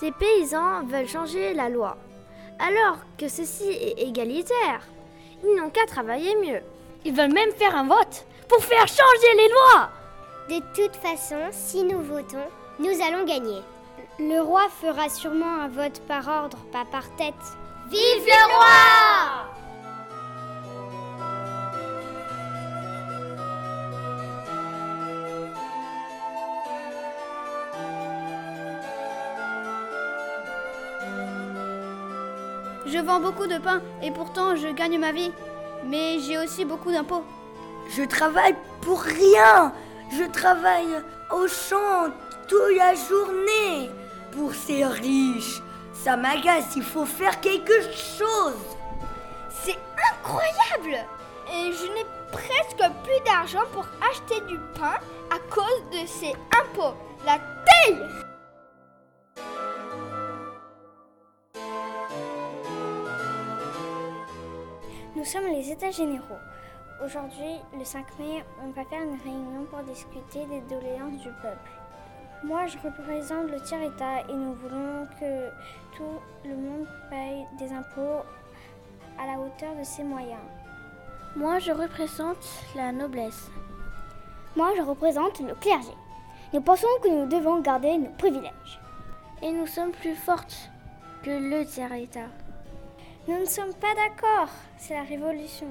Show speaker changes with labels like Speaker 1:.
Speaker 1: Ces paysans veulent changer la loi, alors que ceci est égalitaire. Ils n'ont qu'à travailler mieux.
Speaker 2: Ils veulent même faire un vote pour faire changer les lois.
Speaker 3: De toute façon, si nous votons, nous allons gagner. Le roi fera sûrement un vote par ordre, pas par tête.
Speaker 4: Vive le roi
Speaker 5: Je vends beaucoup de pain et pourtant je gagne ma vie. Mais j'ai aussi beaucoup d'impôts.
Speaker 6: Je travaille pour rien. Je travaille au champ toute la journée. Pour ces riches, ça m'agace, il faut faire quelque chose.
Speaker 4: C'est incroyable Et je n'ai presque plus d'argent pour acheter du pain à cause de ces impôts. La taille
Speaker 3: Nous sommes les États généraux. Aujourd'hui, le 5 mai, on va faire une réunion pour discuter des doléances du peuple. Moi, je représente le tiers-État et nous voulons que tout le monde paye des impôts à la hauteur de ses moyens.
Speaker 1: Moi, je représente la noblesse.
Speaker 3: Moi, je représente le clergé. Nous pensons que nous devons garder nos privilèges.
Speaker 1: Et nous sommes plus fortes que le tiers-État.
Speaker 3: Nous ne sommes pas d'accord. C'est la révolution.